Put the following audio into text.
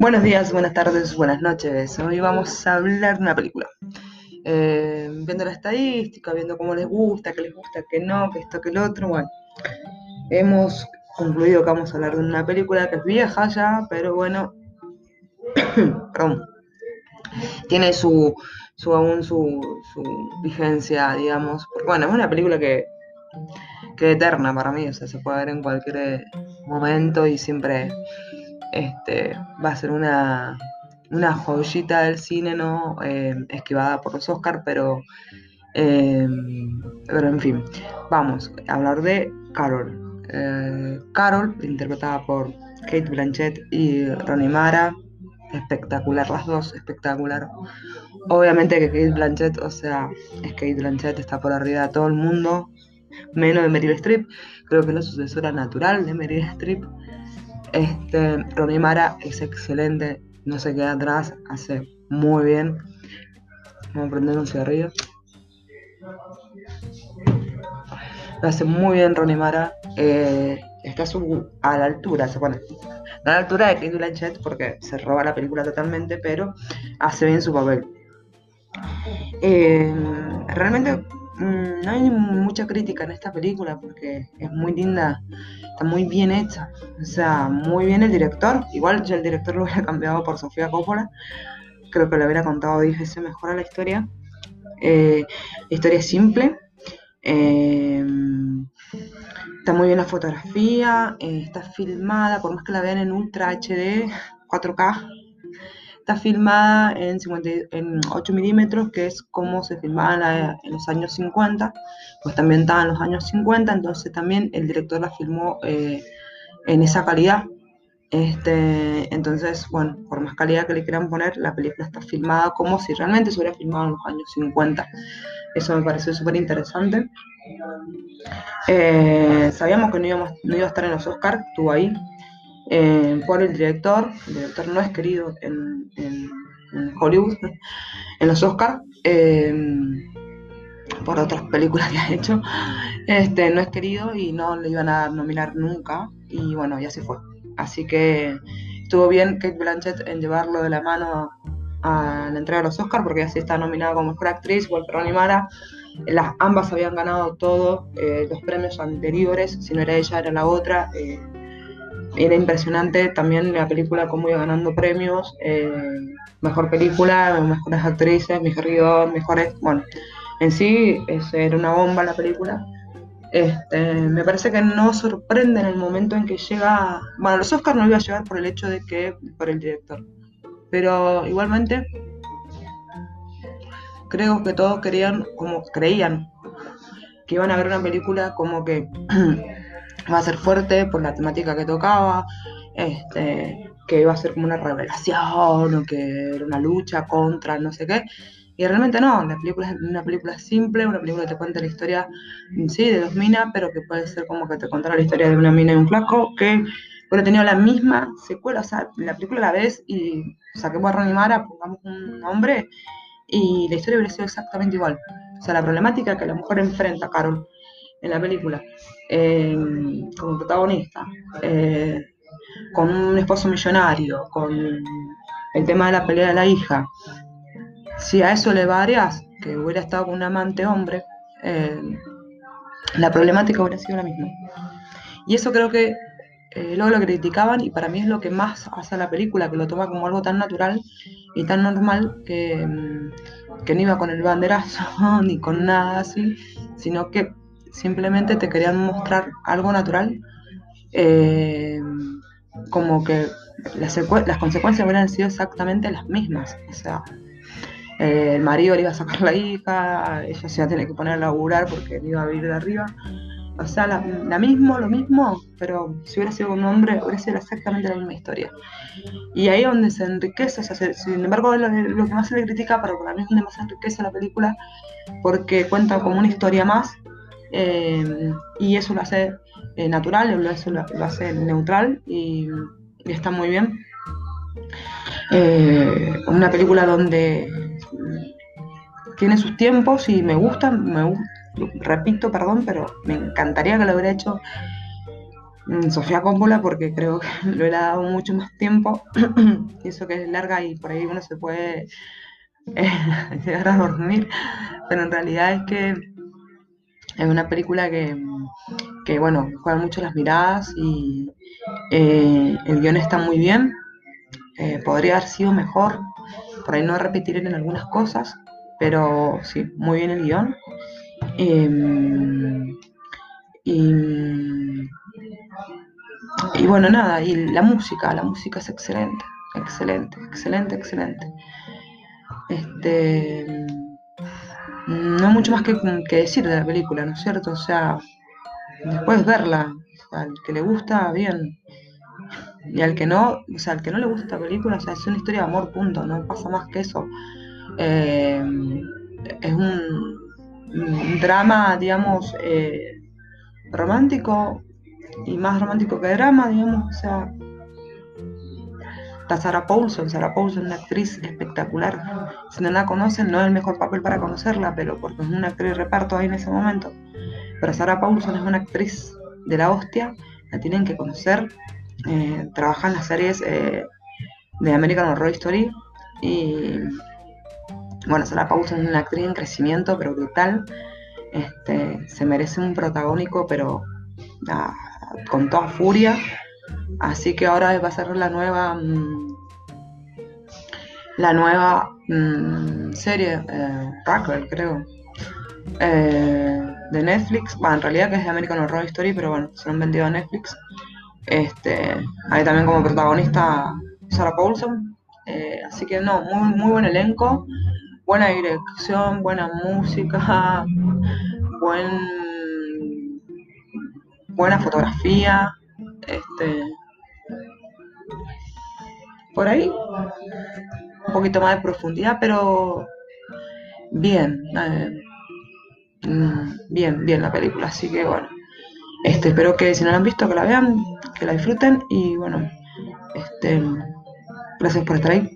Buenos días, buenas tardes, buenas noches. Hoy vamos a hablar de una película. Eh, viendo la estadística, viendo cómo les gusta, qué les gusta, qué no, qué esto, qué el otro. Bueno, hemos concluido que vamos a hablar de una película que es vieja ya, pero bueno, perdón, tiene su, su aún su, su vigencia, digamos. Bueno, es una película que que eterna para mí, o sea, se puede ver en cualquier momento y siempre este, va a ser una, una joyita del cine, ¿no? Eh, esquivada por los Oscars, pero, eh, pero en fin, vamos a hablar de Carol. Eh, Carol, interpretada por Kate Blanchett y Ronnie Mara, espectacular, las dos, espectacular. Obviamente que Kate Blanchett, o sea, es Kate Blanchett, está por arriba de todo el mundo, menos de Meryl Streep, creo que es la sucesora natural de Meryl Streep. Este, Ronnie Mara es excelente, no se queda atrás, hace muy bien. Vamos a prender un cigarrillo. Lo hace muy bien Ronnie Mara. Eh, está a la altura, se pone. a la altura de Kate Blanchett porque se roba la película totalmente, pero hace bien su papel. Eh, realmente Mm, no hay mucha crítica en esta película porque es muy linda, está muy bien hecha. O sea, muy bien el director. Igual ya el director lo hubiera cambiado por Sofía Coppola. Creo que lo hubiera contado 10 veces mejor a la historia. Eh, historia simple. Eh, está muy bien la fotografía. Eh, está filmada, por más que la vean en Ultra HD, 4K, Está filmada en, 8 milímetros, que es como se filmaba en, los años 50, pues también estaba en los años 50, entonces también el director la filmó eh, en esa calidad. Este, entonces, bueno, por más calidad que le quieran poner, la película está filmada como si realmente se hubiera filmado en los años 50. Eso me pareció súper interesante. Eh, sabíamos que no, no iba a estar en los Oscars, estuvo ahí, eh, por el director. El director no es querido en, Hollywood, en los Oscars, eh, por otras películas que ha hecho. Este, no es querido y no le iban a nominar nunca. Y bueno, ya se fue. Así que estuvo bien Kate Blanchett en llevarlo de la mano a la entrega de los Oscars, porque así está nominada como mejor actriz, que Ronnie Mara. Las, ambas habían ganado todos eh, los premios anteriores, si no era ella, era la otra era impresionante también la película cómo iba ganando premios, eh, mejor película, mejores actrices, mejor guion, mejores, bueno, en sí era una bomba la película. Este, me parece que no sorprende en el momento en que llega, bueno, los Oscars no iba a llegar por el hecho de que, por el director, pero igualmente creo que todos querían, como creían, que iban a ver una película como que va a ser fuerte por la temática que tocaba, este, que iba a ser como una revelación o que era una lucha contra no sé qué. Y realmente no, la película es una película simple, una película que te cuenta la historia, sí, de dos minas, pero que puede ser como que te contara la historia de una mina y un flaco, que hubiera tenido la misma secuela, o sea, la película la ves y saquemos a Ronnie Mara, pongamos un nombre, y la historia hubiera sido exactamente igual. O sea, la problemática que la mujer enfrenta, Carol, en la película, eh, como protagonista, eh, con un esposo millonario, con el tema de la pelea de la hija, si a eso le varias que hubiera estado con un amante hombre, eh, la problemática hubiera sido la misma. Y eso creo que luego lo criticaban y para mí es lo que más hace a la película, que lo toma como algo tan natural y tan normal que, que no iba con el banderazo ni con nada así, sino que simplemente te querían mostrar algo natural, eh, como que las, consecuencias hubieran sido exactamente las mismas. O sea, eh, el marido le iba a sacar la hija, ella se iba a tener que poner a laburar porque iba a vivir de arriba. O sea, la, mismo, lo mismo, pero si hubiera sido un hombre, hubiera sido exactamente la misma historia. Y ahí es donde se enriquece, o sea, sin embargo, lo, lo, que más se le critica, pero para mí es donde más se enriquece la película, porque cuenta como una historia más eh, y eso lo hace eh, natural, hace, lo, hace neutral y, está muy bien. Eh, una película donde tiene sus tiempos y me gusta, me repito, perdón, pero me encantaría que lo hubiera hecho mm, Sofía Coppola porque creo que lo he dado mucho más tiempo. eso que es larga y por ahí uno se puede llegar a dormir. Pero en realidad es que es una película que, que bueno, juega mucho las miradas y eh, el guion está muy bien. Eh, podría haber sido mejor, por ahí no repetir en algunas cosas, pero sí, muy bien el guion. Em, y, y bueno, nada, y la música, la música es excelente, excelente, excelente, excelente. Este, no mucho más que, que decir de la película, ¿no es cierto? O sea, después verla, al que le gusta, bien. Y al que no, o sea, al que no le gusta esta película, o sea, es una historia de amor, punto, no pasa más que eso. Eh, es un, drama, digamos, eh, romántico y más romántico que drama, digamos, o sea, está Sarah Paulson, Sarah Paulson es una actriz espectacular, si no la conocen no es el mejor papel para conocerla, pero porque es una actriz de reparto ahí en ese momento, pero Sarah Paulson es una actriz de la hostia, la tienen que conocer, eh, trabaja en las series eh, de American Horror Story y bueno, Sarah Paulson es una actriz en crecimiento, pero brutal. Este, se merece un protagónico, pero ah, con toda furia. Así que ahora va a ser la nueva mm, la nueva mm, serie, eh, creo, eh, de Netflix. Bueno, en realidad que es de American Horror Story, pero bueno, se lo han vendido a Netflix. Este, hay también como protagonista Sarah Paulson. Eh, así que no, muy, muy buen elenco buena dirección, buena música, buen, buena fotografía, este, por ahí un poquito más de profundidad, pero bien, eh, mm, bien, bien la película, así que bueno, este, espero que si no la han visto que la vean, que la disfruten y bueno, este, gracias por estar ahí.